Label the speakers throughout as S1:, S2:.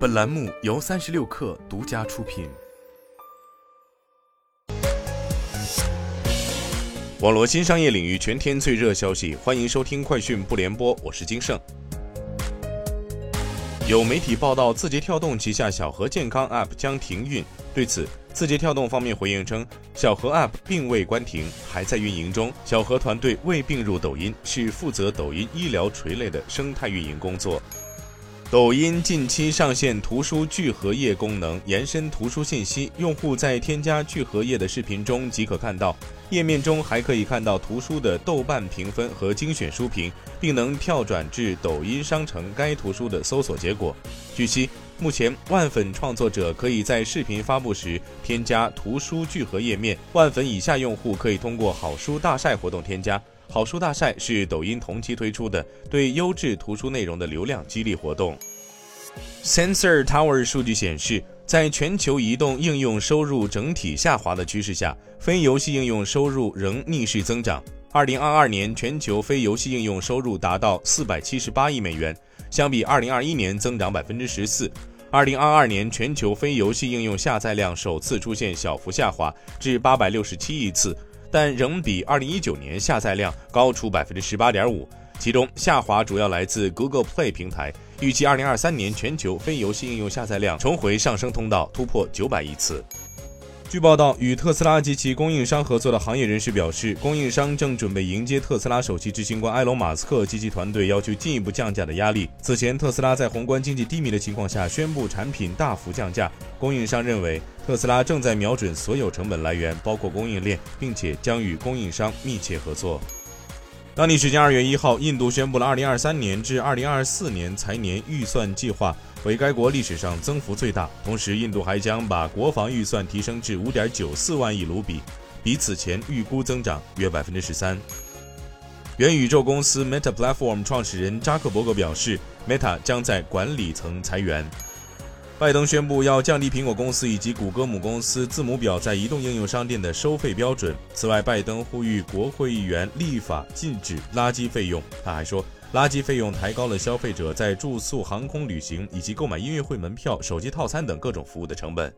S1: 本栏目由三十六氪独家出品。网络新商业领域全天最热消息，欢迎收听快讯不联播，我是金盛。有媒体报道，字节跳动旗下小何健康 App 将停运。对此，字节跳动方面回应称，小何 App 并未关停，还在运营中。小何团队未并入抖音，是负责抖音医疗垂类的生态运营工作。抖音近期上线图书聚合页功能，延伸图书信息。用户在添加聚合页的视频中即可看到，页面中还可以看到图书的豆瓣评分和精选书评，并能跳转至抖音商城该图书的搜索结果。据悉，目前万粉创作者可以在视频发布时添加图书聚合页面，万粉以下用户可以通过好书大赛活动添加。好书大赛是抖音同期推出的对优质图书内容的流量激励活动。Sensor Tower 数据显示，在全球移动应用收入整体下滑的趋势下，非游戏应用收入仍逆势增长。二零二二年，全球非游戏应用收入达到四百七十八亿美元，相比二零二一年增长百分之十四。二零二二年，全球非游戏应用下载量首次出现小幅下滑至八百六十七亿次。但仍比二零一九年下载量高出百分之十八点五，其中下滑主要来自 Google Play 平台。预计二零二三年全球非游戏应用下载量重回上升通道，突破九百亿次。据报道，与特斯拉及其供应商合作的行业人士表示，供应商正准备迎接特斯拉首席执行官埃隆·马斯克及其团队要求进一步降价的压力。此前，特斯拉在宏观经济低迷的情况下宣布产品大幅降价。供应商认为，特斯拉正在瞄准所有成本来源，包括供应链，并且将与供应商密切合作。当地时间二月一号，印度宣布了二零二三年至二零二四年财年预算计划，为该国历史上增幅最大。同时，印度还将把国防预算提升至五点九四万亿卢比，比此前预估增长约百分之十三。元宇宙公司 Meta Platform 创始人扎克伯格表示，Meta 将在管理层裁员。拜登宣布要降低苹果公司以及谷歌母公司字母表在移动应用商店的收费标准。此外，拜登呼吁国会议员立法禁止垃圾费用。他还说，垃圾费用抬高了消费者在住宿、航空旅行以及购买音乐会门票、手机套餐等各种服务的成本。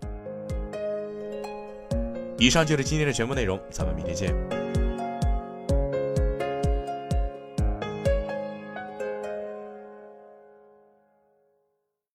S1: 以上就是今天的全部内容，咱们明天见。